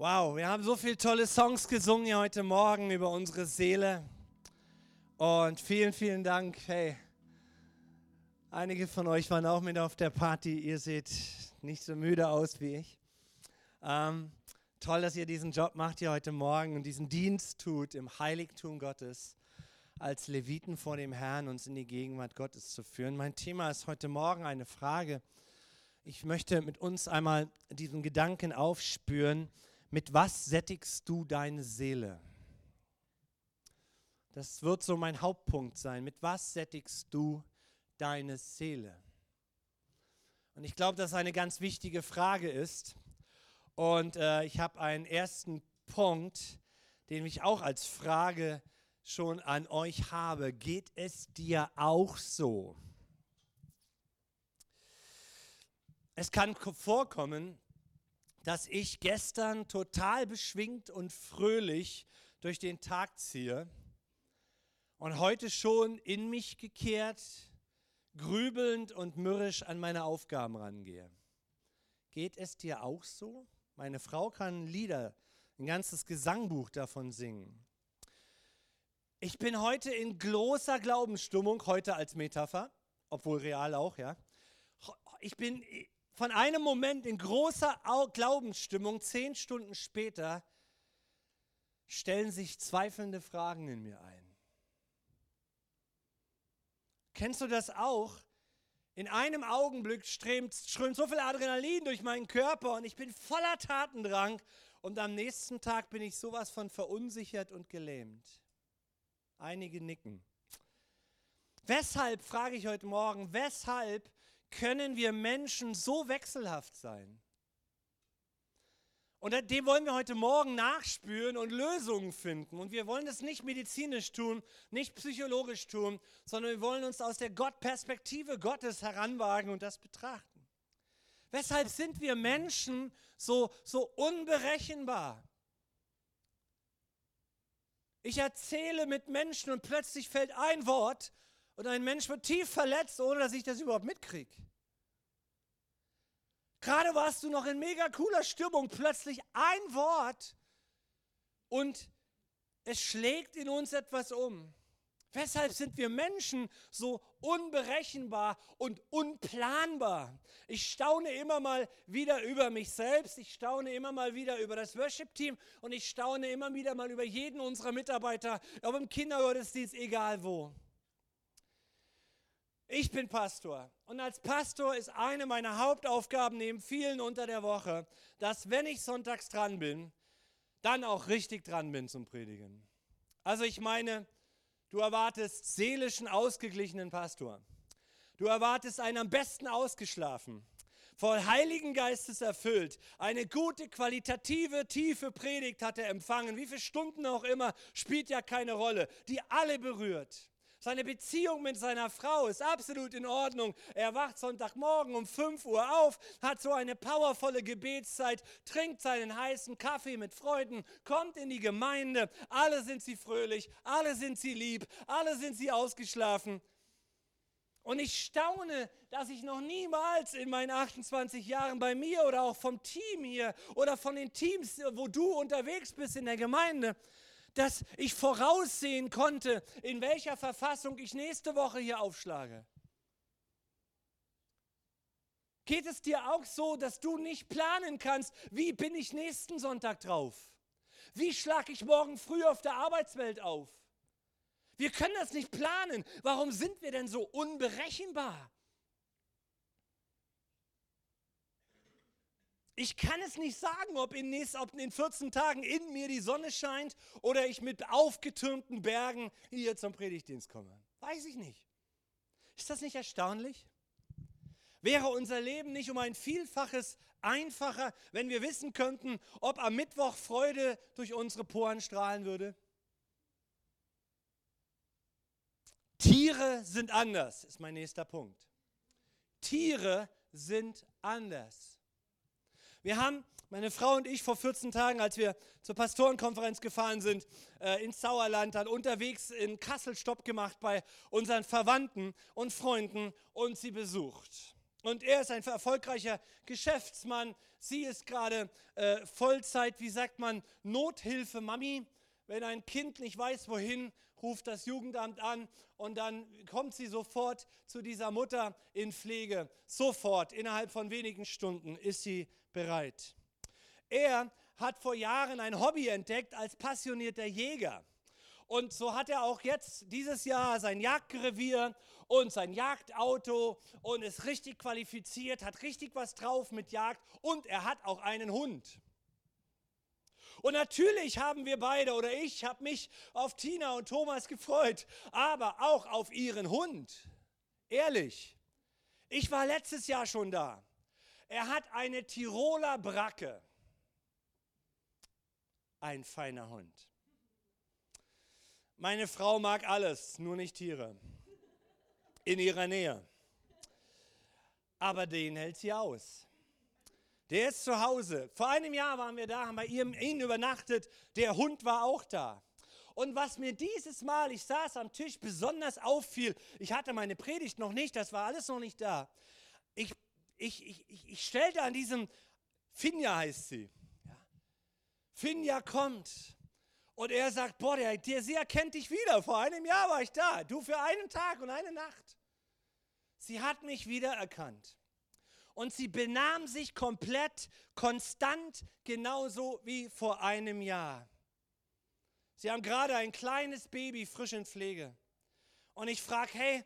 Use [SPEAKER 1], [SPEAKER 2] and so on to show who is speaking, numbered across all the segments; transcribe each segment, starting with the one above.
[SPEAKER 1] Wow, wir haben so viele tolle Songs gesungen hier heute Morgen über unsere Seele. Und vielen, vielen Dank. Hey, einige von euch waren auch mit auf der Party. Ihr seht nicht so müde aus wie ich. Ähm, toll, dass ihr diesen Job macht hier heute Morgen und diesen Dienst tut im Heiligtum Gottes als Leviten vor dem Herrn, uns in die Gegenwart Gottes zu führen. Mein Thema ist heute Morgen eine Frage. Ich möchte mit uns einmal diesen Gedanken aufspüren, mit was sättigst du deine Seele? Das wird so mein Hauptpunkt sein. Mit was sättigst du deine Seele? Und ich glaube, dass eine ganz wichtige Frage ist. Und äh, ich habe einen ersten Punkt, den ich auch als Frage schon an euch habe. Geht es dir auch so? Es kann vorkommen, dass ich gestern total beschwingt und fröhlich durch den Tag ziehe und heute schon in mich gekehrt, grübelnd und mürrisch an meine Aufgaben rangehe. Geht es dir auch so? Meine Frau kann Lieder, ein ganzes Gesangbuch davon singen. Ich bin heute in großer Glaubensstimmung, heute als Metapher, obwohl real auch, ja. Ich bin von einem Moment in großer Glaubensstimmung, zehn Stunden später, stellen sich zweifelnde Fragen in mir ein. Kennst du das auch? In einem Augenblick strömt, strömt so viel Adrenalin durch meinen Körper und ich bin voller Tatendrang und am nächsten Tag bin ich sowas von verunsichert und gelähmt. Einige nicken. Weshalb, frage ich heute Morgen, weshalb können wir Menschen so wechselhaft sein? Und dem wollen wir heute Morgen nachspüren und Lösungen finden. Und wir wollen das nicht medizinisch tun, nicht psychologisch tun, sondern wir wollen uns aus der Gottperspektive Gottes heranwagen und das betrachten. Weshalb sind wir Menschen so, so unberechenbar? Ich erzähle mit Menschen und plötzlich fällt ein Wort und ein Mensch wird tief verletzt, ohne dass ich das überhaupt mitkriege. Gerade warst du noch in mega cooler Stimmung, plötzlich ein Wort und es schlägt in uns etwas um. Weshalb sind wir Menschen so unberechenbar und unplanbar? Ich staune immer mal wieder über mich selbst, ich staune immer mal wieder über das Worship-Team und ich staune immer wieder mal über jeden unserer Mitarbeiter, ob im Kindergottesdienst, egal wo. Ich bin Pastor und als Pastor ist eine meiner Hauptaufgaben neben vielen unter der Woche, dass wenn ich sonntags dran bin, dann auch richtig dran bin zum Predigen. Also ich meine, du erwartest seelischen, ausgeglichenen Pastor. Du erwartest einen am besten ausgeschlafen, voll Heiligen Geistes erfüllt, eine gute, qualitative, tiefe Predigt hat er empfangen, wie viele Stunden auch immer, spielt ja keine Rolle, die alle berührt. Seine Beziehung mit seiner Frau ist absolut in Ordnung. Er wacht Sonntagmorgen um 5 Uhr auf, hat so eine powervolle Gebetszeit, trinkt seinen heißen Kaffee mit Freunden, kommt in die Gemeinde. Alle sind sie fröhlich, alle sind sie lieb, alle sind sie ausgeschlafen. Und ich staune, dass ich noch niemals in meinen 28 Jahren bei mir oder auch vom Team hier oder von den Teams, wo du unterwegs bist in der Gemeinde, dass ich voraussehen konnte, in welcher Verfassung ich nächste Woche hier aufschlage. Geht es dir auch so, dass du nicht planen kannst, wie bin ich nächsten Sonntag drauf? Wie schlage ich morgen früh auf der Arbeitswelt auf? Wir können das nicht planen. Warum sind wir denn so unberechenbar? Ich kann es nicht sagen, ob in, nächst, ob in 14 Tagen in mir die Sonne scheint oder ich mit aufgetürmten Bergen hier zum Predigtdienst komme. Weiß ich nicht. Ist das nicht erstaunlich? Wäre unser Leben nicht um ein Vielfaches einfacher, wenn wir wissen könnten, ob am Mittwoch Freude durch unsere Poren strahlen würde? Tiere sind anders, ist mein nächster Punkt. Tiere sind anders. Wir haben, meine Frau und ich, vor 14 Tagen, als wir zur Pastorenkonferenz gefahren sind, äh, ins Sauerland, dann unterwegs in Kassel Stopp gemacht bei unseren Verwandten und Freunden und sie besucht. Und er ist ein erfolgreicher Geschäftsmann. Sie ist gerade äh, Vollzeit, wie sagt man, Nothilfe-Mami. Wenn ein Kind nicht weiß, wohin, ruft das Jugendamt an und dann kommt sie sofort zu dieser Mutter in Pflege. Sofort, innerhalb von wenigen Stunden ist sie bereit. Er hat vor Jahren ein Hobby entdeckt als passionierter Jäger. Und so hat er auch jetzt dieses Jahr sein Jagdrevier und sein Jagdauto und ist richtig qualifiziert, hat richtig was drauf mit Jagd und er hat auch einen Hund. Und natürlich haben wir beide oder ich habe mich auf Tina und Thomas gefreut, aber auch auf ihren Hund. Ehrlich, ich war letztes Jahr schon da. Er hat eine Tiroler Bracke. Ein feiner Hund. Meine Frau mag alles, nur nicht Tiere. In ihrer Nähe. Aber den hält sie aus. Der ist zu Hause. Vor einem Jahr waren wir da, haben bei ihm, ihn übernachtet. Der Hund war auch da. Und was mir dieses Mal, ich saß am Tisch, besonders auffiel, ich hatte meine Predigt noch nicht, das war alles noch nicht da. Ich, ich, ich, ich stellte an diesem, Finja heißt sie. Ja. Finja kommt. Und er sagt, boah, der, der, sie erkennt dich wieder. Vor einem Jahr war ich da. Du für einen Tag und eine Nacht. Sie hat mich wiedererkannt und sie benahm sich komplett konstant, genauso wie vor einem Jahr. Sie haben gerade ein kleines Baby frisch in Pflege. Und ich frage, hey,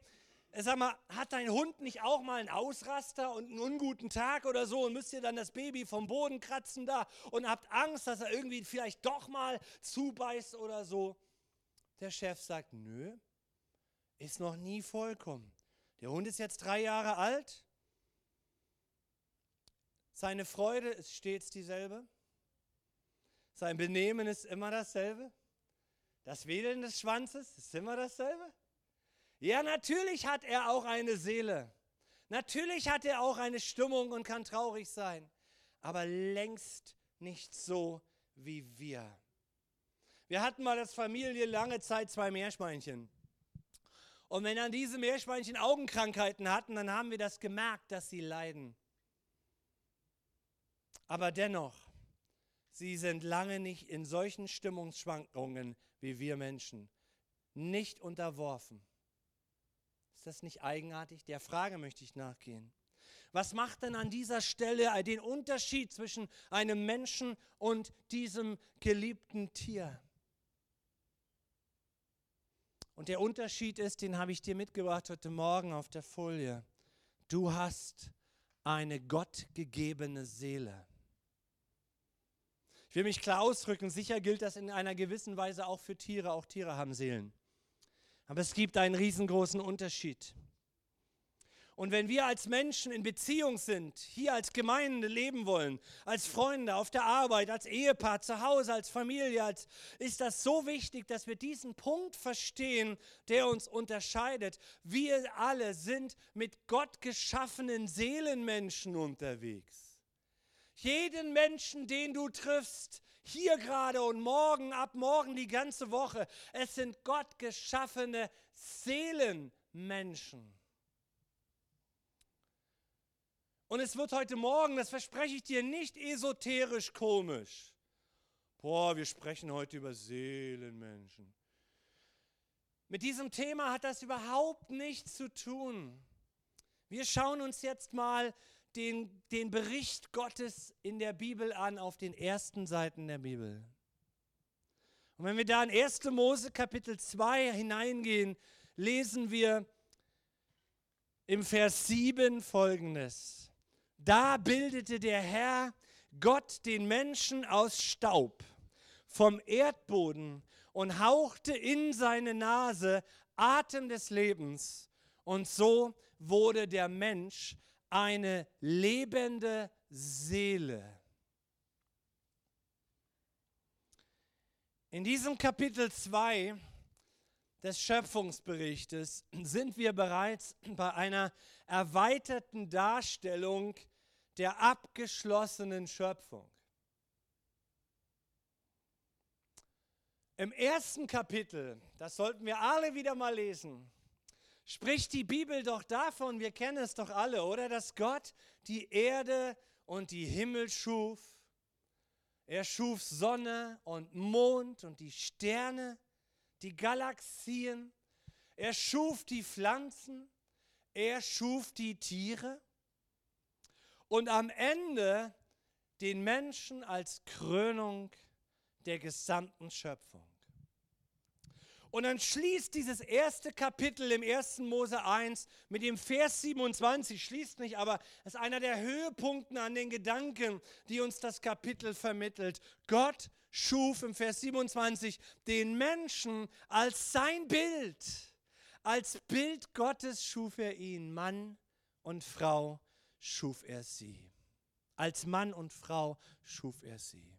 [SPEAKER 1] sag mal, hat dein Hund nicht auch mal einen Ausraster und einen unguten Tag oder so und müsst ihr dann das Baby vom Boden kratzen da und habt Angst, dass er irgendwie vielleicht doch mal zubeißt oder so? Der Chef sagt, nö, ist noch nie vollkommen. Der Hund ist jetzt drei Jahre alt seine Freude ist stets dieselbe. Sein Benehmen ist immer dasselbe. Das Wedeln des Schwanzes ist immer dasselbe. Ja, natürlich hat er auch eine Seele. Natürlich hat er auch eine Stimmung und kann traurig sein. Aber längst nicht so wie wir. Wir hatten mal als Familie lange Zeit zwei Meerschweinchen. Und wenn dann diese Meerschweinchen Augenkrankheiten hatten, dann haben wir das gemerkt, dass sie leiden. Aber dennoch, sie sind lange nicht in solchen Stimmungsschwankungen wie wir Menschen, nicht unterworfen. Ist das nicht eigenartig? Der Frage möchte ich nachgehen. Was macht denn an dieser Stelle den Unterschied zwischen einem Menschen und diesem geliebten Tier? Und der Unterschied ist, den habe ich dir mitgebracht heute Morgen auf der Folie. Du hast eine gottgegebene Seele. Ich will mich klar ausdrücken, sicher gilt das in einer gewissen Weise auch für Tiere, auch Tiere haben Seelen. Aber es gibt einen riesengroßen Unterschied. Und wenn wir als Menschen in Beziehung sind, hier als Gemeinde leben wollen, als Freunde, auf der Arbeit, als Ehepaar, zu Hause, als Familie, als, ist das so wichtig, dass wir diesen Punkt verstehen, der uns unterscheidet. Wir alle sind mit Gott geschaffenen Seelenmenschen unterwegs. Jeden Menschen, den du triffst, hier gerade und morgen, ab morgen die ganze Woche, es sind Gott geschaffene Seelenmenschen. Und es wird heute Morgen, das verspreche ich dir, nicht esoterisch komisch. Boah, wir sprechen heute über Seelenmenschen. Mit diesem Thema hat das überhaupt nichts zu tun. Wir schauen uns jetzt mal den, den Bericht Gottes in der Bibel an, auf den ersten Seiten der Bibel. Und wenn wir da in 1. Mose Kapitel 2 hineingehen, lesen wir im Vers 7 folgendes. Da bildete der Herr Gott den Menschen aus Staub vom Erdboden und hauchte in seine Nase Atem des Lebens. Und so wurde der Mensch eine lebende Seele. In diesem Kapitel 2 des Schöpfungsberichtes sind wir bereits bei einer erweiterten Darstellung der abgeschlossenen Schöpfung. Im ersten Kapitel, das sollten wir alle wieder mal lesen, spricht die Bibel doch davon, wir kennen es doch alle, oder? Dass Gott die Erde und die Himmel schuf. Er schuf Sonne und Mond und die Sterne, die Galaxien. Er schuf die Pflanzen. Er schuf die Tiere. Und am Ende den Menschen als Krönung der gesamten Schöpfung. Und dann schließt dieses erste Kapitel im 1. Mose 1 mit dem Vers 27, schließt nicht, aber es ist einer der Höhepunkte an den Gedanken, die uns das Kapitel vermittelt. Gott schuf im Vers 27 den Menschen als sein Bild. Als Bild Gottes schuf er ihn, Mann und Frau schuf er sie. Als Mann und Frau schuf er sie.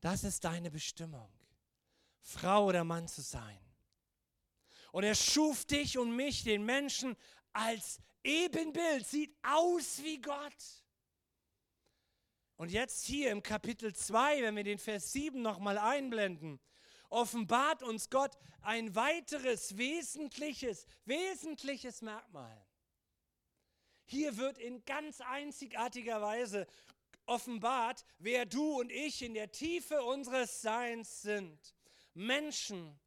[SPEAKER 1] Das ist deine Bestimmung. Frau oder Mann zu sein. Und er schuf dich und mich, den Menschen, als Ebenbild, sieht aus wie Gott. Und jetzt hier im Kapitel 2, wenn wir den Vers 7 nochmal einblenden, offenbart uns Gott ein weiteres wesentliches, wesentliches Merkmal. Hier wird in ganz einzigartiger Weise offenbart, wer du und ich in der Tiefe unseres Seins sind. Menschen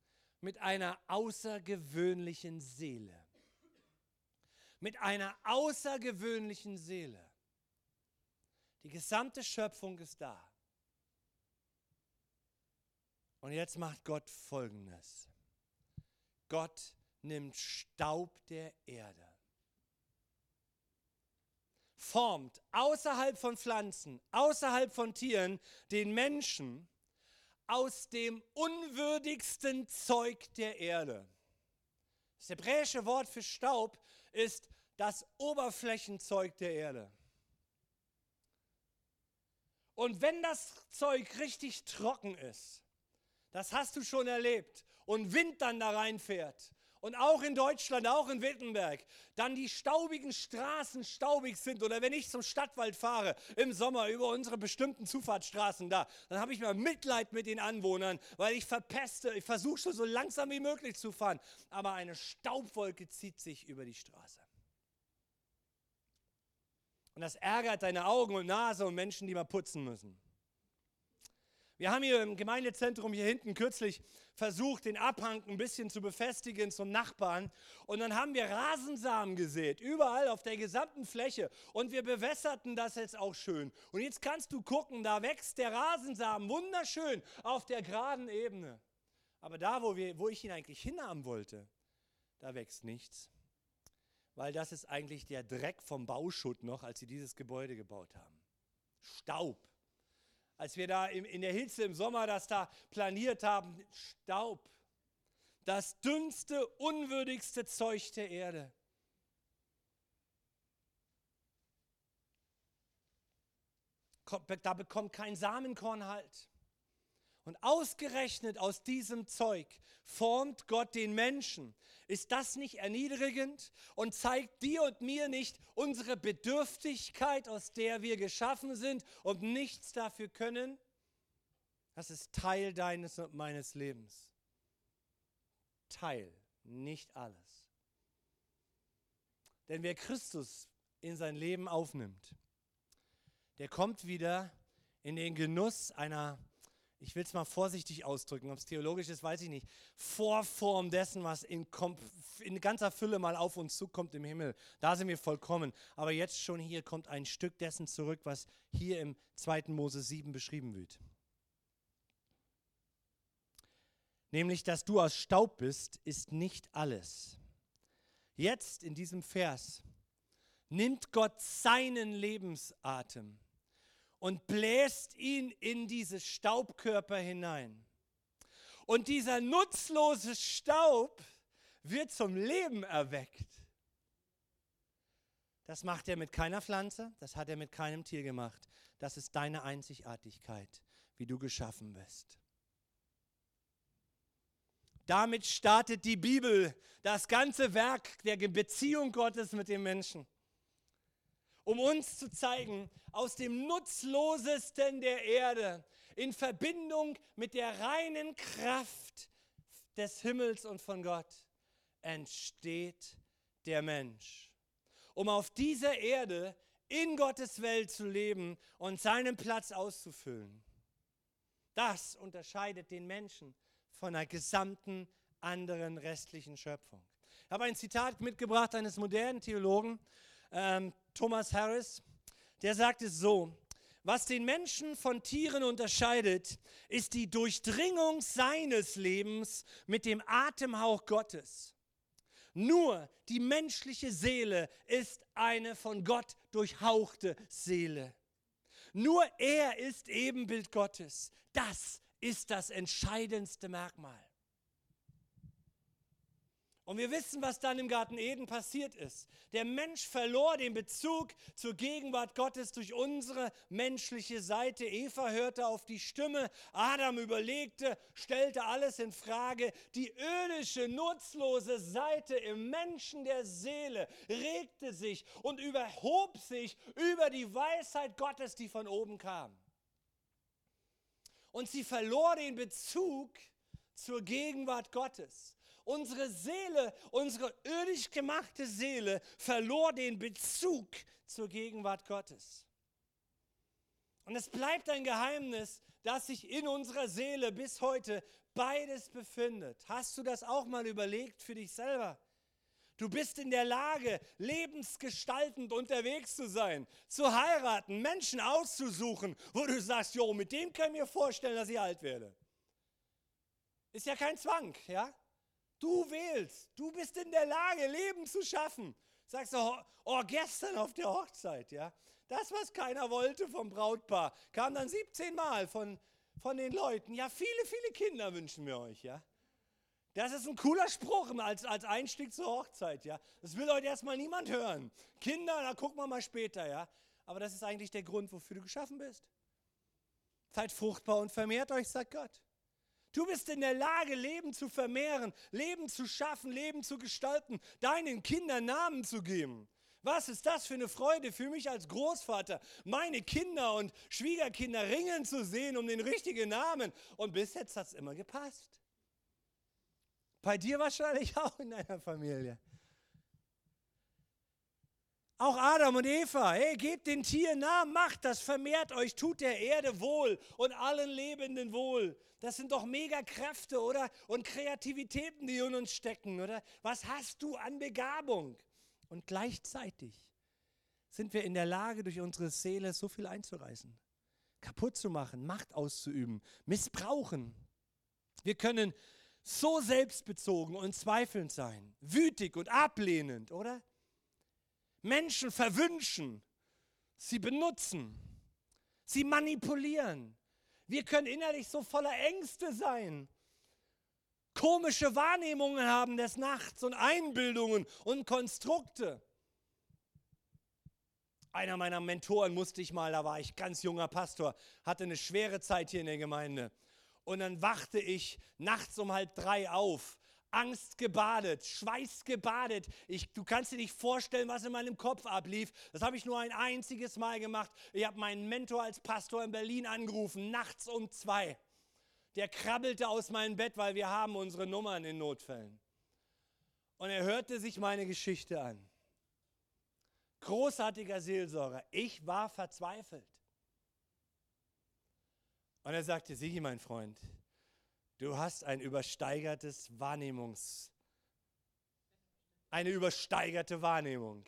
[SPEAKER 1] mit einer außergewöhnlichen Seele. Mit einer außergewöhnlichen Seele. Die gesamte Schöpfung ist da. Und jetzt macht Gott Folgendes. Gott nimmt Staub der Erde, formt außerhalb von Pflanzen, außerhalb von Tieren den Menschen aus dem unwürdigsten Zeug der Erde. Das hebräische Wort für Staub ist das Oberflächenzeug der Erde. Und wenn das Zeug richtig trocken ist, das hast du schon erlebt, und Wind dann da reinfährt, und auch in Deutschland, auch in Wittenberg, dann die staubigen Straßen staubig sind oder wenn ich zum Stadtwald fahre im Sommer über unsere bestimmten Zufahrtsstraßen da, dann habe ich mal Mitleid mit den Anwohnern, weil ich verpeste, ich versuche schon so langsam wie möglich zu fahren, aber eine Staubwolke zieht sich über die Straße. Und das ärgert deine Augen und Nase und Menschen, die mal putzen müssen. Wir haben hier im Gemeindezentrum hier hinten kürzlich versucht, den Abhang ein bisschen zu befestigen zum Nachbarn. Und dann haben wir Rasensamen gesät, überall auf der gesamten Fläche. Und wir bewässerten das jetzt auch schön. Und jetzt kannst du gucken, da wächst der Rasensamen wunderschön auf der geraden Ebene. Aber da, wo, wir, wo ich ihn eigentlich hinhaben wollte, da wächst nichts. Weil das ist eigentlich der Dreck vom Bauschutt noch, als sie dieses Gebäude gebaut haben. Staub als wir da in der Hitze im Sommer das da planiert haben, Staub. Das dünnste, unwürdigste Zeug der Erde. Da bekommt kein Samenkorn Halt. Und ausgerechnet aus diesem Zeug formt Gott den Menschen. Ist das nicht erniedrigend und zeigt dir und mir nicht unsere Bedürftigkeit, aus der wir geschaffen sind und nichts dafür können? Das ist Teil deines und meines Lebens. Teil, nicht alles. Denn wer Christus in sein Leben aufnimmt, der kommt wieder in den Genuss einer ich will es mal vorsichtig ausdrücken, ob es theologisch ist, weiß ich nicht, Vorform dessen, was in, in, ganzer Fülle mal auf uns zukommt im Himmel. Da sind wir vollkommen. Aber jetzt schon hier kommt ein Stück dessen zurück, was hier im 2. Mose 7 beschrieben wird. Nämlich, dass du aus Staub bist, ist nicht alles. Jetzt in diesem Vers nimmt Gott seinen Lebensatem und bläst ihn in diese Staubkörper hinein. Und dieser nutzlose Staub wird zum Leben erweckt. Das macht er mit keiner Pflanze, das hat er mit keinem Tier gemacht. Das ist deine Einzigartigkeit, wie du geschaffen bist. Damit startet die Bibel das ganze Werk der Beziehung Gottes mit dem Menschen um uns zu zeigen, aus dem Nutzlosesten der Erde in Verbindung mit der reinen Kraft des Himmels und von Gott entsteht der Mensch. Um auf dieser Erde in Gottes Welt zu leben und seinen Platz auszufüllen. Das unterscheidet den Menschen von einer gesamten anderen restlichen Schöpfung. Ich habe ein Zitat mitgebracht eines modernen Theologen, ähm, Thomas Harris, der sagt es so, was den Menschen von Tieren unterscheidet, ist die Durchdringung seines Lebens mit dem Atemhauch Gottes. Nur die menschliche Seele ist eine von Gott durchhauchte Seele. Nur er ist Ebenbild Gottes. Das ist das entscheidendste Merkmal. Und wir wissen, was dann im Garten Eden passiert ist. Der Mensch verlor den Bezug zur Gegenwart Gottes durch unsere menschliche Seite. Eva hörte auf die Stimme, Adam überlegte, stellte alles in Frage. Die irdische, nutzlose Seite im Menschen der Seele regte sich und überhob sich über die Weisheit Gottes, die von oben kam. Und sie verlor den Bezug zur Gegenwart Gottes. Unsere Seele, unsere irdisch gemachte Seele verlor den Bezug zur Gegenwart Gottes. Und es bleibt ein Geheimnis, dass sich in unserer Seele bis heute beides befindet. Hast du das auch mal überlegt für dich selber? Du bist in der Lage, lebensgestaltend unterwegs zu sein, zu heiraten, Menschen auszusuchen, wo du sagst, jo, mit dem kann ich mir vorstellen, dass ich alt werde. Ist ja kein Zwang, ja? Du wählst. Du bist in der Lage, Leben zu schaffen. Sagst du, oh, oh, gestern auf der Hochzeit, ja. Das, was keiner wollte vom Brautpaar, kam dann 17 Mal von, von den Leuten. Ja, viele, viele Kinder wünschen wir euch, ja. Das ist ein cooler Spruch als, als Einstieg zur Hochzeit, ja. Das will heute erstmal niemand hören. Kinder, da gucken wir mal später, ja. Aber das ist eigentlich der Grund, wofür du geschaffen bist. Seid fruchtbar und vermehrt euch, sagt Gott. Du bist in der Lage, Leben zu vermehren, Leben zu schaffen, Leben zu gestalten, deinen Kindern Namen zu geben. Was ist das für eine Freude für mich als Großvater, meine Kinder und Schwiegerkinder ringen zu sehen um den richtigen Namen. Und bis jetzt hat es immer gepasst. Bei dir wahrscheinlich auch in deiner Familie. Auch Adam und Eva, hey, gebt den Tieren Namen, macht das, vermehrt euch, tut der Erde wohl und allen Lebenden wohl. Das sind doch mega Kräfte, oder? Und Kreativitäten, die in uns stecken, oder? Was hast du an Begabung? Und gleichzeitig sind wir in der Lage, durch unsere Seele so viel einzureißen, kaputt zu machen, Macht auszuüben, missbrauchen. Wir können so selbstbezogen und zweifelnd sein, wütig und ablehnend, oder? Menschen verwünschen, sie benutzen, sie manipulieren. Wir können innerlich so voller Ängste sein, komische Wahrnehmungen haben des Nachts und Einbildungen und Konstrukte. Einer meiner Mentoren musste ich mal, da war ich ganz junger Pastor, hatte eine schwere Zeit hier in der Gemeinde. Und dann wachte ich nachts um halb drei auf Angst gebadet, Schweiß gebadet. Ich, du kannst dir nicht vorstellen, was in meinem Kopf ablief. Das habe ich nur ein einziges Mal gemacht. Ich habe meinen Mentor als Pastor in Berlin angerufen, nachts um zwei. Der krabbelte aus meinem Bett, weil wir haben unsere Nummern in Notfällen. Und er hörte sich meine Geschichte an. Großartiger Seelsorger. Ich war verzweifelt. Und er sagte, Sigi, mein Freund, Du hast ein übersteigertes Wahrnehmungs, eine übersteigerte Wahrnehmung.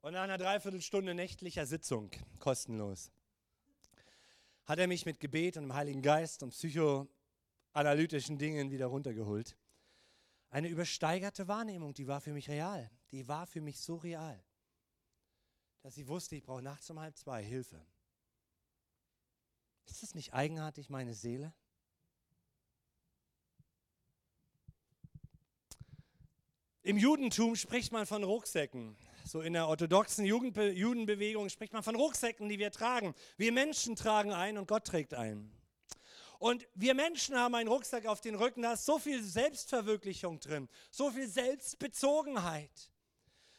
[SPEAKER 1] Und nach einer Dreiviertelstunde nächtlicher Sitzung, kostenlos, hat er mich mit Gebet und dem Heiligen Geist und psychoanalytischen Dingen wieder runtergeholt. Eine übersteigerte Wahrnehmung, die war für mich real. Die war für mich so real, dass ich wusste, ich brauche nachts um halb zwei Hilfe. Ist das nicht eigenartig, meine Seele? Im Judentum spricht man von Rucksäcken. So in der orthodoxen Jugendbe Judenbewegung spricht man von Rucksäcken, die wir tragen. Wir Menschen tragen ein und Gott trägt ein. Und wir Menschen haben einen Rucksack auf den Rücken, da ist so viel Selbstverwirklichung drin, so viel Selbstbezogenheit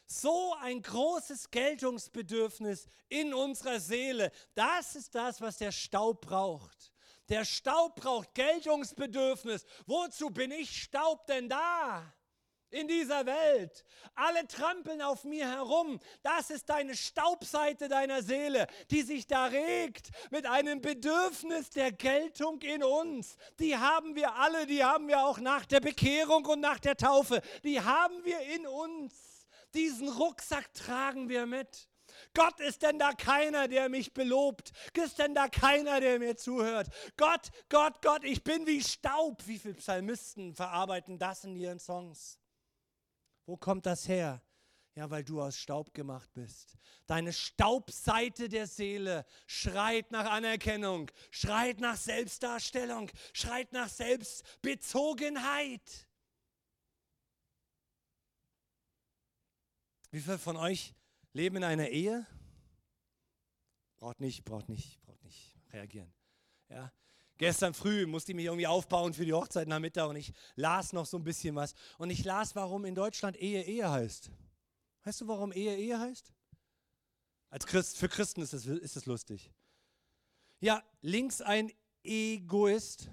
[SPEAKER 1] so ein großes Geltungsbedürfnis in unserer Seele. Das ist das, was der Staub braucht. Der Staub braucht Geltungsbedürfnis. Wozu bin ich Staub denn da? in dieser Welt. Alle trampeln auf mir herum. Das ist deine Staubseite deiner Seele, die sich da regt mit einem Bedürfnis der Geltung in uns. Die haben wir alle, die haben wir auch nach der Bekehrung und nach der Taufe. Die haben wir in uns. Diesen Rucksack tragen wir mit. Gott, ist denn da keiner, der mich belobt? Ist denn da keiner, der mir zuhört? Gott, Gott, Gott, ich bin wie Staub. Wie viele Psalmisten verarbeiten das in ihren Songs? Wo kommt das her? Ja, weil du aus Staub gemacht bist. Deine Staubseite der Seele schreit nach Anerkennung, schreit nach Selbstdarstellung, schreit nach Selbstbezogenheit. Wie viele von euch leben in einer Ehe? Braucht nicht, braucht nicht, braucht nicht reagieren. Ja, Gestern früh musste ich mich irgendwie aufbauen für die Hochzeit nach Mittag und ich las noch so ein bisschen was. Und ich las, warum in Deutschland Ehe Ehe heißt. Weißt du, warum Ehe Ehe heißt? Als Christ, für Christen ist es ist lustig. Ja, links ein Egoist,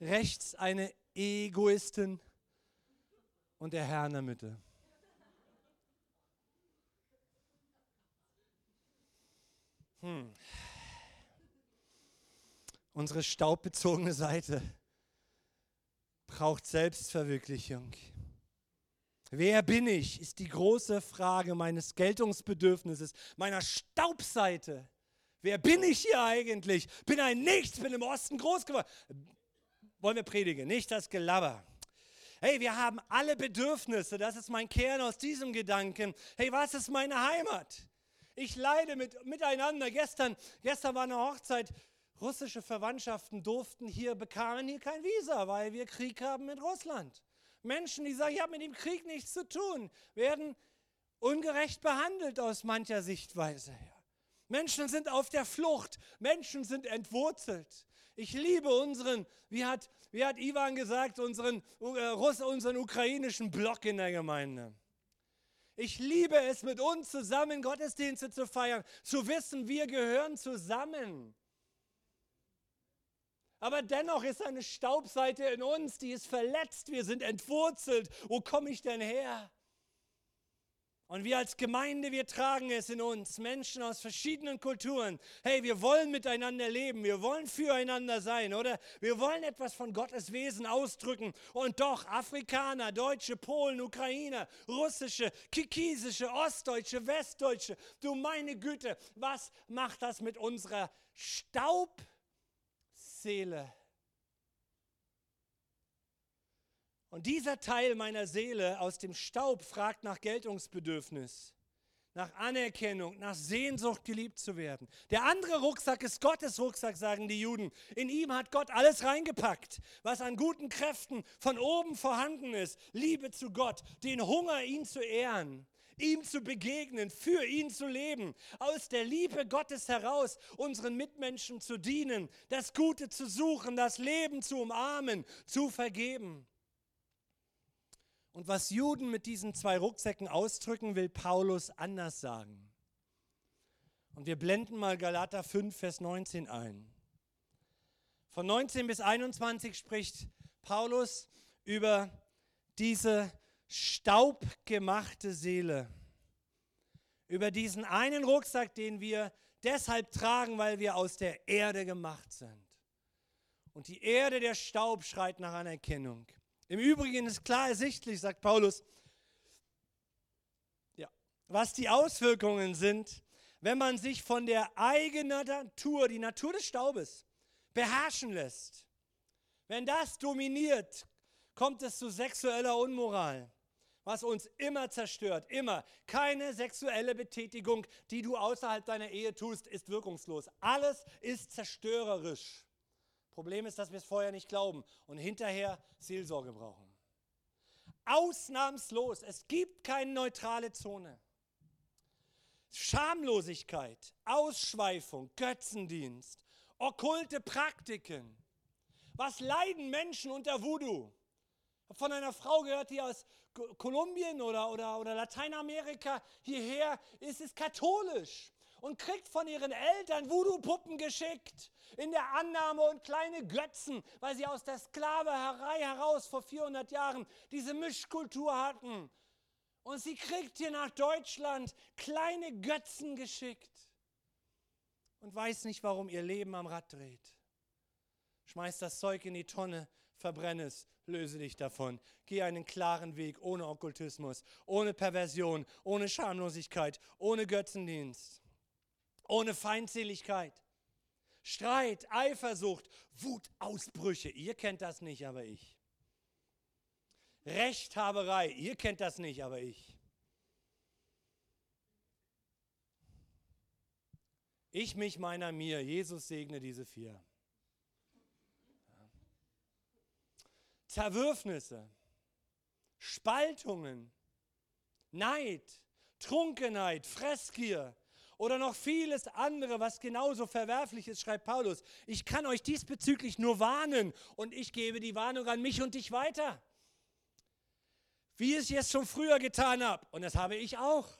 [SPEAKER 1] rechts eine Egoistin und der Herr in der Mitte. Hm unsere staubbezogene Seite braucht Selbstverwirklichung. Wer bin ich, ist die große Frage meines Geltungsbedürfnisses, meiner Staubseite. Wer bin ich hier eigentlich? Bin ein Nichts, bin im Osten groß geworden. Wollen wir predigen, nicht das Gelabber. Hey, wir haben alle Bedürfnisse, das ist mein Kern aus diesem Gedanken. Hey, was ist meine Heimat? Ich leide mit, miteinander. Gestern, gestern war eine Hochzeit Russische Verwandtschaften durften hier, bekamen hier kein Visa, weil wir Krieg haben mit Russland. Menschen, die sagen, ich habe mit dem Krieg nichts zu tun, werden ungerecht behandelt aus mancher Sichtweise her. Menschen sind auf der Flucht, Menschen sind entwurzelt. Ich liebe unseren, wie hat, wie hat Ivan gesagt, unseren, äh, Russ, unseren ukrainischen Block in der Gemeinde. Ich liebe es, mit uns zusammen Gottesdienste zu feiern, zu wissen, wir gehören zusammen. Aber dennoch ist eine Staubseite in uns, die ist verletzt, wir sind entwurzelt. Wo komme ich denn her? Und wir als Gemeinde, wir tragen es in uns, Menschen aus verschiedenen Kulturen. Hey, wir wollen miteinander leben, wir wollen füreinander sein, oder? Wir wollen etwas von Gottes Wesen ausdrücken. Und doch, Afrikaner, Deutsche, Polen, Ukrainer, Russische, Kikisische, Ostdeutsche, Westdeutsche, du meine Güte, was macht das mit unserer Staub? Seele. Und dieser Teil meiner Seele aus dem Staub fragt nach Geltungsbedürfnis, nach Anerkennung, nach Sehnsucht, geliebt zu werden. Der andere Rucksack ist Gottes Rucksack, sagen die Juden. In ihm hat Gott alles reingepackt, was an guten Kräften von oben vorhanden ist. Liebe zu Gott, den Hunger, ihn zu ehren ihm zu begegnen, für ihn zu leben, aus der Liebe Gottes heraus unseren Mitmenschen zu dienen, das Gute zu suchen, das Leben zu umarmen, zu vergeben. Und was Juden mit diesen zwei Rucksäcken ausdrücken, will Paulus anders sagen. Und wir blenden mal Galater 5, Vers 19 ein. Von 19 bis 21 spricht Paulus über diese staubgemachte Seele. Über diesen einen Rucksack, den wir deshalb tragen, weil wir aus der Erde gemacht sind. Und die Erde, der Staub, schreit nach Anerkennung. Im Übrigen ist klar ersichtlich, sagt Paulus, ja, was die Auswirkungen sind, wenn man sich von der eigenen Natur, die Natur des Staubes, beherrschen lässt. Wenn das dominiert, kommt es zu sexueller Unmoral was uns immer zerstört, immer. Keine sexuelle Betätigung, die du außerhalb deiner Ehe tust, ist wirkungslos. Alles ist zerstörerisch. Problem ist, dass wir es vorher nicht glauben und hinterher Seelsorge brauchen. Ausnahmslos, es gibt keine neutrale Zone. Schamlosigkeit, Ausschweifung, Götzendienst, okkulte Praktiken. Was leiden Menschen unter Voodoo? habe von einer Frau gehört, die aus Kolumbien oder, oder, oder Lateinamerika hierher ist, ist katholisch. Und kriegt von ihren Eltern Voodoo-Puppen geschickt in der Annahme und kleine Götzen, weil sie aus der Sklaverei heraus vor 400 Jahren diese Mischkultur hatten. Und sie kriegt hier nach Deutschland kleine Götzen geschickt und weiß nicht, warum ihr Leben am Rad dreht. Schmeiß das Zeug in die Tonne, verbrenne es, löse dich davon. Geh einen klaren Weg, ohne Okkultismus, ohne Perversion, ohne Schamlosigkeit, ohne Götzendienst, ohne Feindseligkeit. Streit, Eifersucht, Wutausbrüche. Ihr kennt das nicht, aber ich. Rechthaberei. Ihr kennt das nicht, aber ich. Ich, mich, meiner, mir. Jesus segne diese vier. Zerwürfnisse, Spaltungen, Neid, Trunkenheit, Fressgier oder noch vieles andere, was genauso verwerflich ist, schreibt Paulus. Ich kann euch diesbezüglich nur warnen und ich gebe die Warnung an mich und dich weiter. Wie ich es schon früher getan habe und das habe ich auch.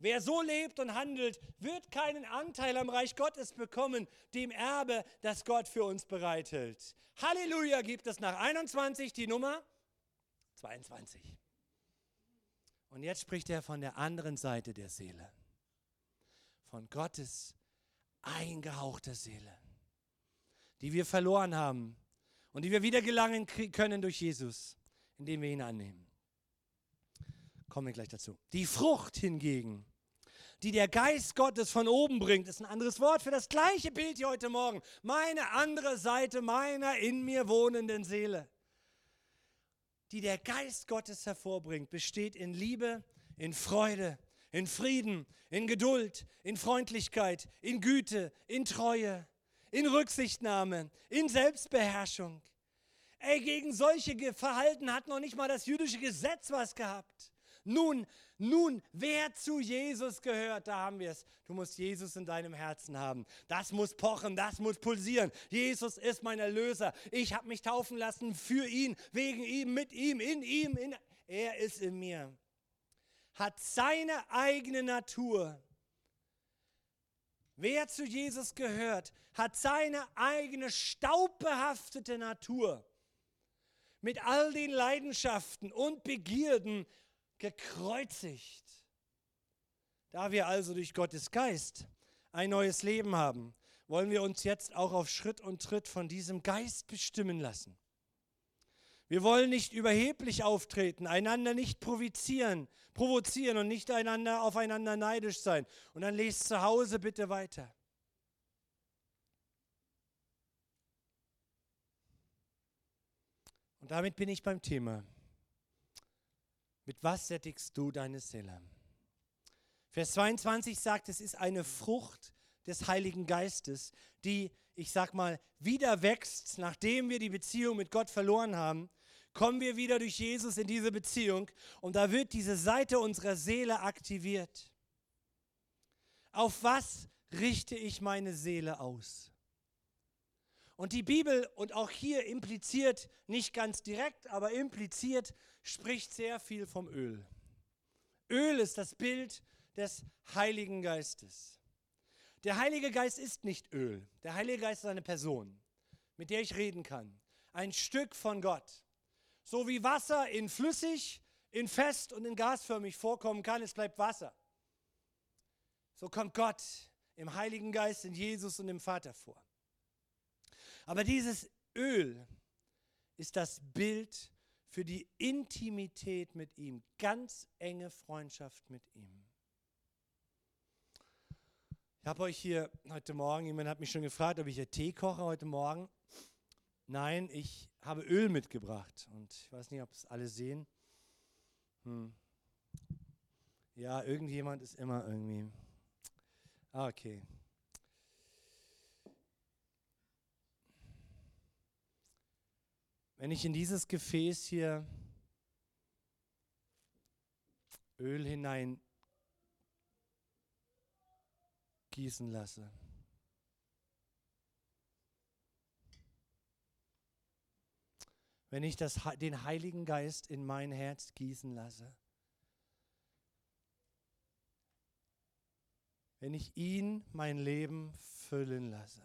[SPEAKER 1] Wer so lebt und handelt, wird keinen Anteil am Reich Gottes bekommen, dem Erbe, das Gott für uns bereithält. Halleluja gibt es nach 21 die Nummer 22. Und jetzt spricht er von der anderen Seite der Seele. Von Gottes eingehauchter Seele, die wir verloren haben und die wir wieder gelangen können durch Jesus, indem wir ihn annehmen. Kommen wir gleich dazu. Die Frucht hingegen, die der Geist Gottes von oben bringt, ist ein anderes Wort für das gleiche Bild hier heute Morgen. Meine andere Seite meiner in mir wohnenden Seele. Die der Geist Gottes hervorbringt, besteht in Liebe, in Freude, in Frieden, in Geduld, in Freundlichkeit, in Güte, in Treue, in Rücksichtnahme, in Selbstbeherrschung. Ey, gegen solche Verhalten hat noch nicht mal das jüdische Gesetz was gehabt. Nun, nun, wer zu Jesus gehört, da haben wir es. Du musst Jesus in deinem Herzen haben. Das muss pochen, das muss pulsieren. Jesus ist mein Erlöser. Ich habe mich taufen lassen für ihn, wegen ihm, mit ihm, in ihm. In, er ist in mir. Hat seine eigene Natur. Wer zu Jesus gehört, hat seine eigene staubbehaftete Natur mit all den Leidenschaften und Begierden gekreuzigt. Da wir also durch Gottes Geist ein neues Leben haben, wollen wir uns jetzt auch auf Schritt und Tritt von diesem Geist bestimmen lassen. Wir wollen nicht überheblich auftreten, einander nicht provozieren, provozieren und nicht einander aufeinander neidisch sein. Und dann lest zu Hause bitte weiter. Und damit bin ich beim Thema. Mit was sättigst du deine Seele? Vers 22 sagt, es ist eine Frucht des Heiligen Geistes, die, ich sag mal, wieder wächst, nachdem wir die Beziehung mit Gott verloren haben. Kommen wir wieder durch Jesus in diese Beziehung und da wird diese Seite unserer Seele aktiviert. Auf was richte ich meine Seele aus? Und die Bibel und auch hier impliziert, nicht ganz direkt, aber impliziert, spricht sehr viel vom Öl. Öl ist das Bild des Heiligen Geistes. Der Heilige Geist ist nicht Öl. Der Heilige Geist ist eine Person, mit der ich reden kann. Ein Stück von Gott. So wie Wasser in flüssig, in fest und in gasförmig vorkommen kann, es bleibt Wasser. So kommt Gott im Heiligen Geist, in Jesus und im Vater vor. Aber dieses Öl ist das Bild für die Intimität mit ihm, ganz enge Freundschaft mit ihm. Ich habe euch hier heute Morgen, jemand hat mich schon gefragt, ob ich hier Tee koche heute Morgen. Nein, ich habe Öl mitgebracht und ich weiß nicht, ob es alle sehen. Hm. Ja, irgendjemand ist immer irgendwie. Ah, okay. Wenn ich in dieses Gefäß hier Öl hinein gießen lasse, wenn ich das, den Heiligen Geist in mein Herz gießen lasse, wenn ich ihn mein Leben füllen lasse.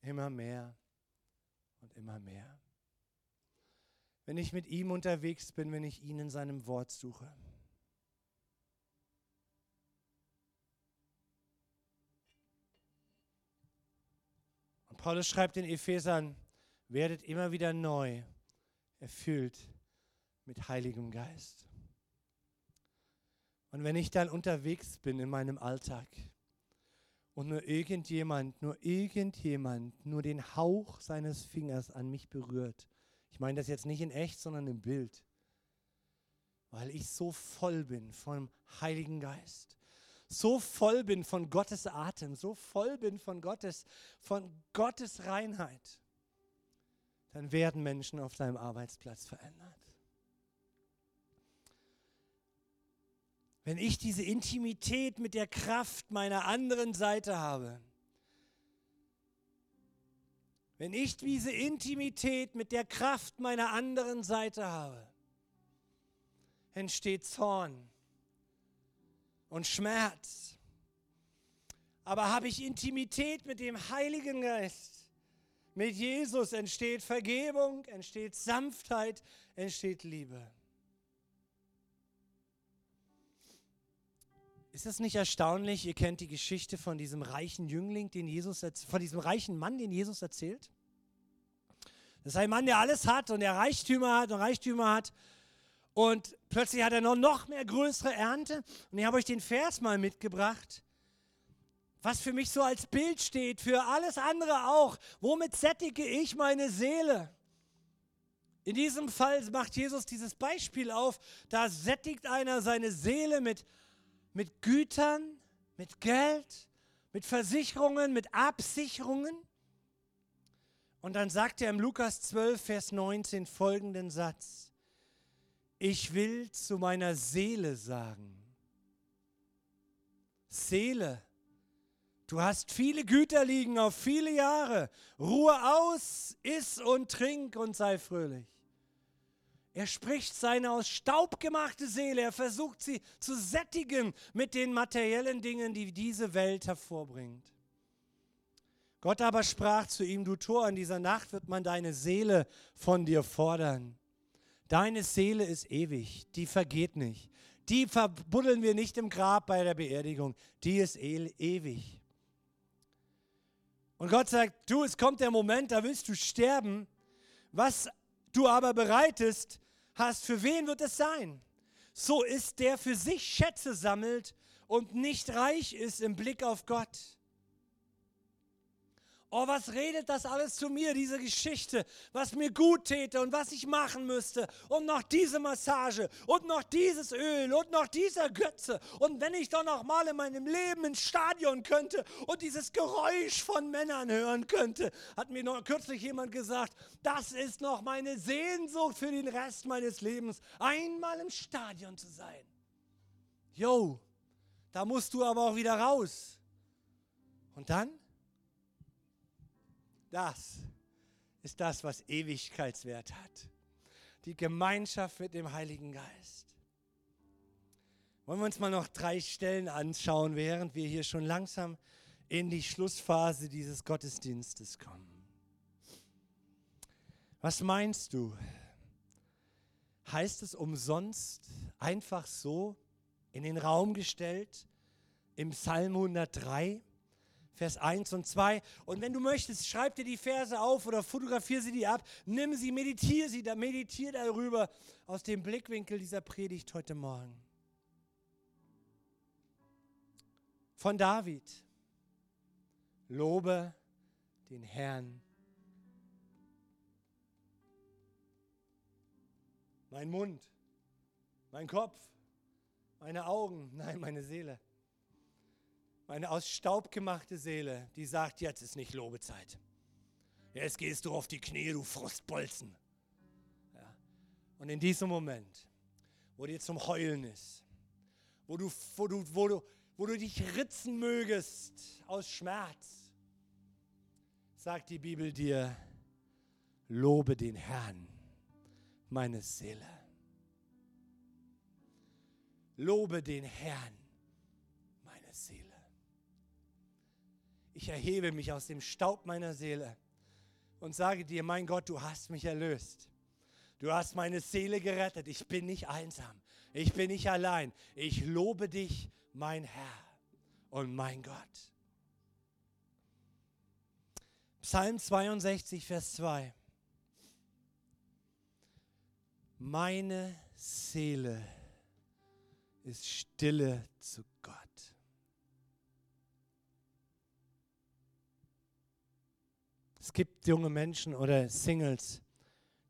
[SPEAKER 1] Immer mehr und immer mehr. Wenn ich mit ihm unterwegs bin, wenn ich ihn in seinem Wort suche. Und Paulus schreibt den Ephesern, werdet immer wieder neu erfüllt mit Heiligem Geist. Und wenn ich dann unterwegs bin in meinem Alltag und nur irgendjemand, nur irgendjemand, nur den Hauch seines Fingers an mich berührt, ich meine das jetzt nicht in echt, sondern im Bild, weil ich so voll bin vom Heiligen Geist, so voll bin von Gottes Atem, so voll bin von Gottes, von Gottes Reinheit, dann werden Menschen auf deinem Arbeitsplatz verändert. Wenn ich diese Intimität mit der Kraft meiner anderen Seite habe, wenn ich diese Intimität mit der Kraft meiner anderen Seite habe, entsteht Zorn und Schmerz. Aber habe ich Intimität mit dem Heiligen Geist, mit Jesus, entsteht Vergebung, entsteht Sanftheit, entsteht Liebe. Ist es nicht erstaunlich? Ihr kennt die Geschichte von diesem reichen Jüngling, den Jesus von diesem reichen Mann, den Jesus erzählt. Das ist ein Mann, der alles hat und der Reichtümer hat und Reichtümer hat. Und plötzlich hat er noch, noch mehr größere Ernte. Und ich habe euch den Vers mal mitgebracht, was für mich so als Bild steht, für alles andere auch. Womit sättige ich meine Seele? In diesem Fall macht Jesus dieses Beispiel auf, da sättigt einer seine Seele mit mit Gütern, mit Geld, mit Versicherungen, mit Absicherungen. Und dann sagt er im Lukas 12, Vers 19 folgenden Satz. Ich will zu meiner Seele sagen, Seele, du hast viele Güter liegen auf viele Jahre, ruhe aus, iss und trink und sei fröhlich. Er spricht seine aus Staub gemachte Seele, er versucht sie zu sättigen mit den materiellen Dingen, die diese Welt hervorbringt. Gott aber sprach zu ihm, du Tor, in dieser Nacht wird man deine Seele von dir fordern. Deine Seele ist ewig, die vergeht nicht. Die verbuddeln wir nicht im Grab bei der Beerdigung, die ist e ewig. Und Gott sagt, du, es kommt der Moment, da willst du sterben. Was du aber bereitest, hast, für wen wird es sein? So ist der für sich Schätze sammelt und nicht reich ist im Blick auf Gott. Oh, was redet das alles zu mir, diese Geschichte, was mir gut täte und was ich machen müsste und noch diese Massage und noch dieses Öl und noch dieser Götze und wenn ich doch noch mal in meinem Leben ins Stadion könnte und dieses Geräusch von Männern hören könnte, hat mir noch kürzlich jemand gesagt, das ist noch meine Sehnsucht für den Rest meines Lebens, einmal im Stadion zu sein. Jo, da musst du aber auch wieder raus. Und dann? Das ist das, was Ewigkeitswert hat. Die Gemeinschaft mit dem Heiligen Geist. Wollen wir uns mal noch drei Stellen anschauen, während wir hier schon langsam in die Schlussphase dieses Gottesdienstes kommen. Was meinst du? Heißt es umsonst einfach so in den Raum gestellt im Psalm 103? Vers 1 und 2. Und wenn du möchtest, schreib dir die Verse auf oder fotografiere sie dir ab, nimm sie, meditiere sie, meditiere darüber aus dem Blickwinkel dieser Predigt heute Morgen. Von David. Lobe den Herrn. Mein Mund, mein Kopf, meine Augen, nein, meine Seele meine aus Staub gemachte Seele, die sagt, jetzt ist nicht Lobezeit. Jetzt gehst du auf die Knie, du Frustbolzen. Ja. Und in diesem Moment, wo dir zum Heulen ist, wo du, wo, du, wo, du, wo du dich ritzen mögest aus Schmerz, sagt die Bibel dir, lobe den Herrn, meine Seele. Lobe den Herrn, Ich erhebe mich aus dem Staub meiner Seele und sage dir, mein Gott, du hast mich erlöst. Du hast meine Seele gerettet. Ich bin nicht einsam. Ich bin nicht allein. Ich lobe dich, mein Herr und mein Gott. Psalm 62, Vers 2. Meine Seele ist stille zu Gott. Es gibt junge Menschen oder Singles,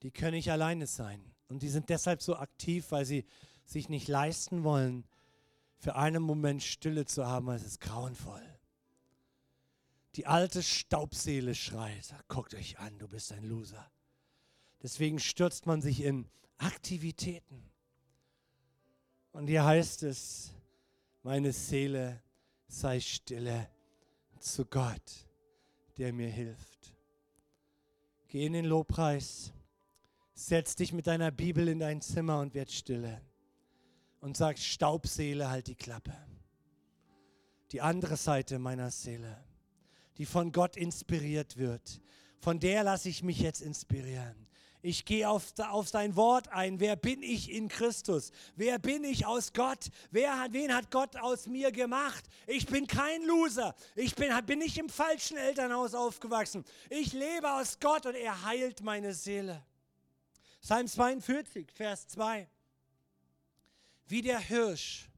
[SPEAKER 1] die können nicht alleine sein. Und die sind deshalb so aktiv, weil sie sich nicht leisten wollen, für einen Moment Stille zu haben, es ist grauenvoll. Die alte Staubseele schreit, guckt euch an, du bist ein Loser. Deswegen stürzt man sich in Aktivitäten. Und hier heißt es, meine Seele sei stille zu Gott, der mir hilft. Geh in den Lobpreis, setz dich mit deiner Bibel in dein Zimmer und werd stille und sag, Staubseele, halt die Klappe. Die andere Seite meiner Seele, die von Gott inspiriert wird, von der lasse ich mich jetzt inspirieren. Ich gehe auf, auf sein Wort ein. Wer bin ich in Christus? Wer bin ich aus Gott? Wer hat, wen hat Gott aus mir gemacht? Ich bin kein Loser. Ich bin, bin nicht im falschen Elternhaus aufgewachsen. Ich lebe aus Gott und er heilt meine Seele. Psalm 42, Vers 2. Wie der Hirsch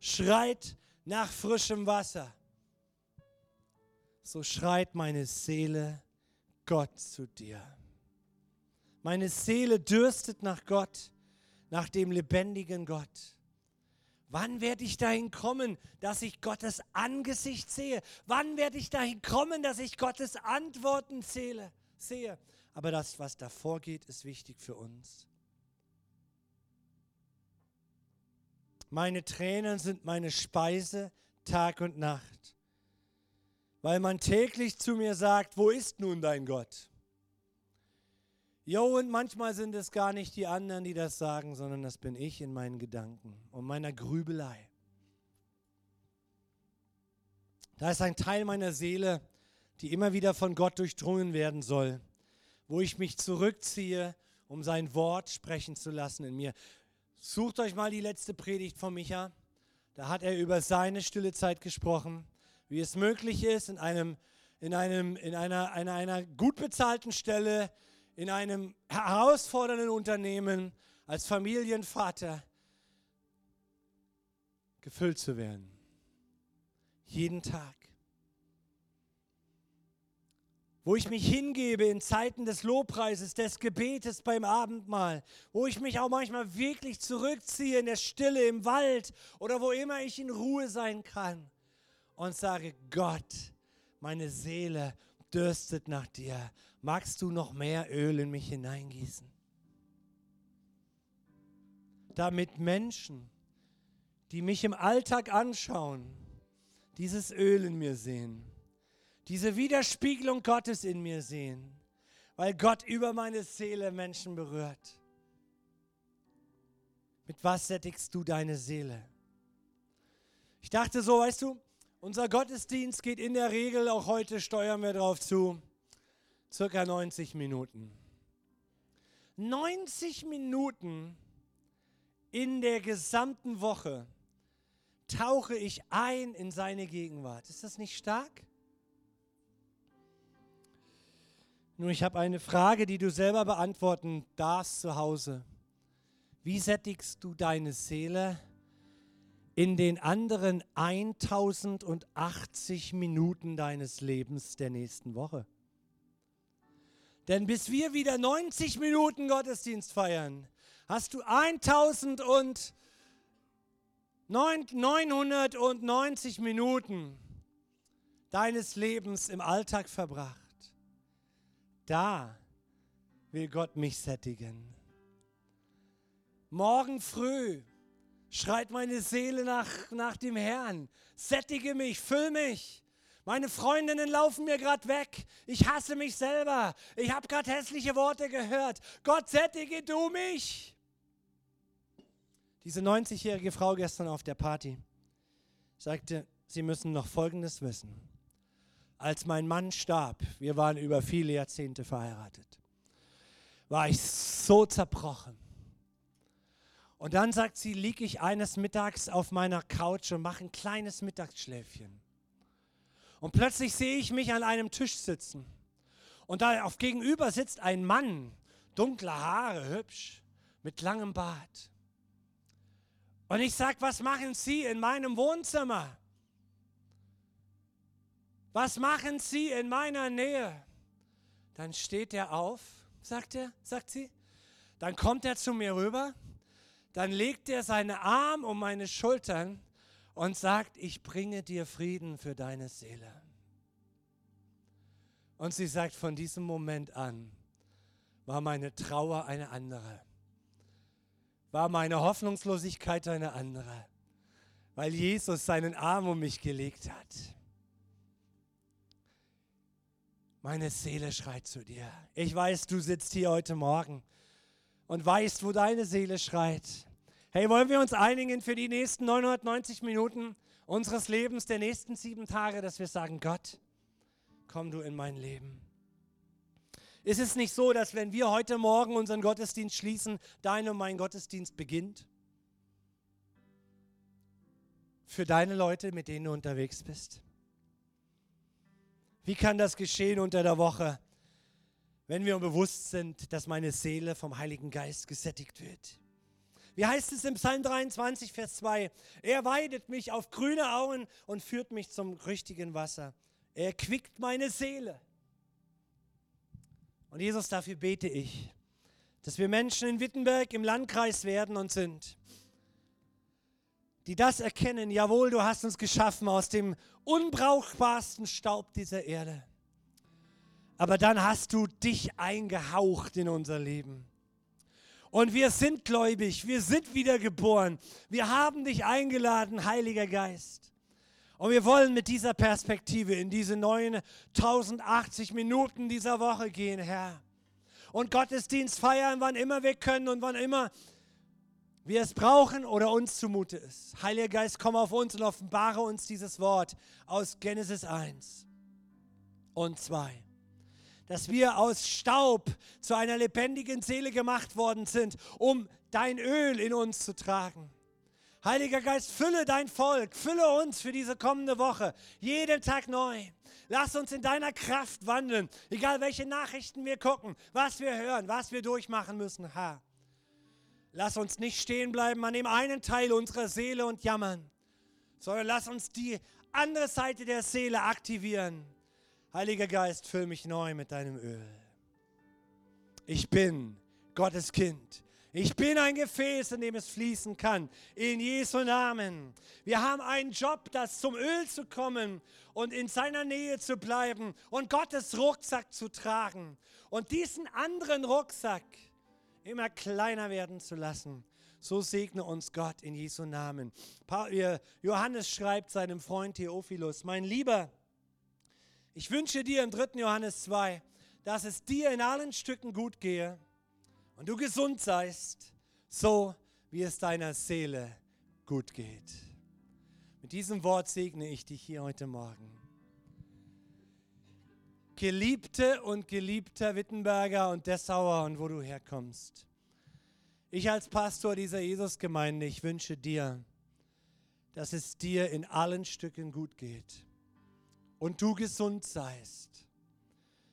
[SPEAKER 1] schreit nach frischem Wasser, so schreit meine Seele Gott zu dir. Meine Seele dürstet nach Gott, nach dem lebendigen Gott. Wann werde ich dahin kommen, dass ich Gottes Angesicht sehe? Wann werde ich dahin kommen, dass ich Gottes Antworten zähle, sehe? Aber das, was davor geht, ist wichtig für uns. Meine Tränen sind meine Speise Tag und Nacht, weil man täglich zu mir sagt, wo ist nun dein Gott? Jo, und manchmal sind es gar nicht die anderen, die das sagen, sondern das bin ich in meinen Gedanken und meiner Grübelei. Da ist ein Teil meiner Seele, die immer wieder von Gott durchdrungen werden soll, wo ich mich zurückziehe, um sein Wort sprechen zu lassen in mir. Sucht euch mal die letzte Predigt von Micha. Da hat er über seine stille Zeit gesprochen, wie es möglich ist, in, einem, in, einem, in einer, einer, einer gut bezahlten Stelle, in einem herausfordernden Unternehmen, als Familienvater gefüllt zu werden. Jeden Tag wo ich mich hingebe in Zeiten des Lobpreises, des Gebetes beim Abendmahl, wo ich mich auch manchmal wirklich zurückziehe in der Stille im Wald oder wo immer ich in Ruhe sein kann und sage, Gott, meine Seele dürstet nach dir. Magst du noch mehr Öl in mich hineingießen? Damit Menschen, die mich im Alltag anschauen, dieses Öl in mir sehen diese Widerspiegelung Gottes in mir sehen, weil Gott über meine Seele Menschen berührt. Mit was sättigst du deine Seele? Ich dachte so, weißt du, unser Gottesdienst geht in der Regel, auch heute steuern wir darauf zu, circa 90 Minuten. 90 Minuten in der gesamten Woche tauche ich ein in seine Gegenwart. Ist das nicht stark? Nur ich habe eine Frage, die du selber beantworten darfst zu Hause. Wie sättigst du deine Seele in den anderen 1080 Minuten deines Lebens der nächsten Woche? Denn bis wir wieder 90 Minuten Gottesdienst feiern, hast du 1990 Minuten deines Lebens im Alltag verbracht. Da will Gott mich sättigen. Morgen früh schreit meine Seele nach, nach dem Herrn. Sättige mich, füll mich. Meine Freundinnen laufen mir gerade weg. Ich hasse mich selber. Ich habe gerade hässliche Worte gehört. Gott, sättige du mich. Diese 90-jährige Frau gestern auf der Party sagte, Sie müssen noch Folgendes wissen. Als mein Mann starb, wir waren über viele Jahrzehnte verheiratet, war ich so zerbrochen. Und dann sagt sie, liege ich eines Mittags auf meiner Couch und mache ein kleines Mittagsschläfchen. Und plötzlich sehe ich mich an einem Tisch sitzen. Und da auf gegenüber sitzt ein Mann, dunkle Haare, hübsch, mit langem Bart. Und ich sage, was machen Sie in meinem Wohnzimmer? Was machen Sie in meiner Nähe? Dann steht er auf, sagt er, sagt sie. Dann kommt er zu mir rüber, dann legt er seine Arm um meine Schultern und sagt, ich bringe dir Frieden für deine Seele. Und sie sagt, von diesem Moment an war meine Trauer eine andere war meine Hoffnungslosigkeit eine andere, weil Jesus seinen Arm um mich gelegt hat. Meine Seele schreit zu dir. Ich weiß, du sitzt hier heute Morgen und weißt, wo deine Seele schreit. Hey, wollen wir uns einigen für die nächsten 990 Minuten unseres Lebens, der nächsten sieben Tage, dass wir sagen, Gott, komm du in mein Leben. Ist es nicht so, dass wenn wir heute Morgen unseren Gottesdienst schließen, dein und mein Gottesdienst beginnt? Für deine Leute, mit denen du unterwegs bist? Wie kann das geschehen unter der Woche, wenn wir bewusst sind, dass meine Seele vom Heiligen Geist gesättigt wird? Wie heißt es im Psalm 23, Vers 2? Er weidet mich auf grüne Auen und führt mich zum richtigen Wasser. Er quickt meine Seele. Und Jesus, dafür bete ich, dass wir Menschen in Wittenberg im Landkreis werden und sind, die das erkennen, jawohl, du hast uns geschaffen aus dem unbrauchbarsten Staub dieser Erde. Aber dann hast du dich eingehaucht in unser Leben. Und wir sind gläubig, wir sind wiedergeboren. Wir haben dich eingeladen, Heiliger Geist. Und wir wollen mit dieser Perspektive in diese neuen 1080 Minuten dieser Woche gehen, Herr. Und Gottesdienst feiern, wann immer wir können und wann immer wir es brauchen oder uns zumute ist. Heiliger Geist, komm auf uns und offenbare uns dieses Wort aus Genesis 1 und 2. Dass wir aus Staub zu einer lebendigen Seele gemacht worden sind, um dein Öl in uns zu tragen. Heiliger Geist, fülle dein Volk, fülle uns für diese kommende Woche, jeden Tag neu. Lass uns in deiner Kraft wandeln, egal welche Nachrichten wir gucken, was wir hören, was wir durchmachen müssen, Herr. Lass uns nicht stehen bleiben an dem einen Teil unserer Seele und jammern, sondern lass uns die andere Seite der Seele aktivieren. Heiliger Geist, füll mich neu mit deinem Öl. Ich bin Gottes Kind. Ich bin ein Gefäß, in dem es fließen kann. In Jesu Namen. Wir haben einen Job, das zum Öl zu kommen und in seiner Nähe zu bleiben und Gottes Rucksack zu tragen und diesen anderen Rucksack immer kleiner werden zu lassen. So segne uns Gott in Jesu Namen. Johannes schreibt seinem Freund Theophilus, mein Lieber, ich wünsche dir im 3. Johannes 2, dass es dir in allen Stücken gut gehe und du gesund seist, so wie es deiner Seele gut geht. Mit diesem Wort segne ich dich hier heute Morgen. Geliebte und geliebter Wittenberger und Dessauer und wo du herkommst. Ich als Pastor dieser Jesusgemeinde, ich wünsche dir, dass es dir in allen Stücken gut geht und du gesund seist,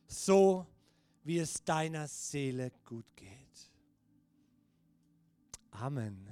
[SPEAKER 1] so wie es deiner Seele gut geht. Amen.